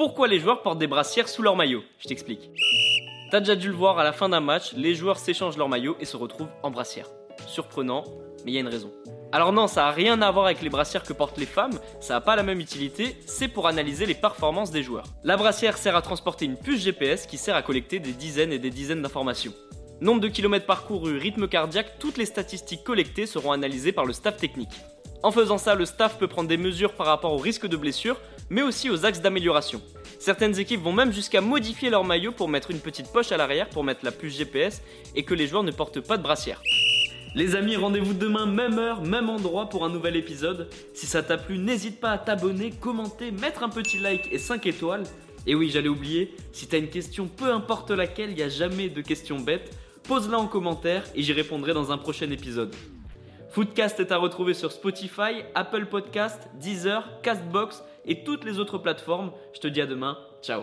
Pourquoi les joueurs portent des brassières sous leur maillot? Je t'explique. T'as déjà dû le voir à la fin d'un match, les joueurs s'échangent leur maillot et se retrouvent en brassière. Surprenant, mais il y a une raison. Alors non, ça a rien à voir avec les brassières que portent les femmes, ça n'a pas la même utilité, c'est pour analyser les performances des joueurs. La brassière sert à transporter une puce GPS qui sert à collecter des dizaines et des dizaines d'informations. Nombre de kilomètres parcourus, rythme cardiaque, toutes les statistiques collectées seront analysées par le staff technique. En faisant ça, le staff peut prendre des mesures par rapport au risque de blessure, mais aussi aux axes d'amélioration. Certaines équipes vont même jusqu'à modifier leur maillot pour mettre une petite poche à l'arrière pour mettre la puce GPS et que les joueurs ne portent pas de brassière. Les amis, rendez-vous demain, même heure, même endroit pour un nouvel épisode. Si ça t'a plu, n'hésite pas à t'abonner, commenter, mettre un petit like et 5 étoiles. Et oui, j'allais oublier, si t'as une question, peu importe laquelle, il n'y a jamais de questions bêtes, pose-la en commentaire et j'y répondrai dans un prochain épisode. Foodcast est à retrouver sur Spotify, Apple Podcast, Deezer, Castbox et toutes les autres plateformes. Je te dis à demain. Ciao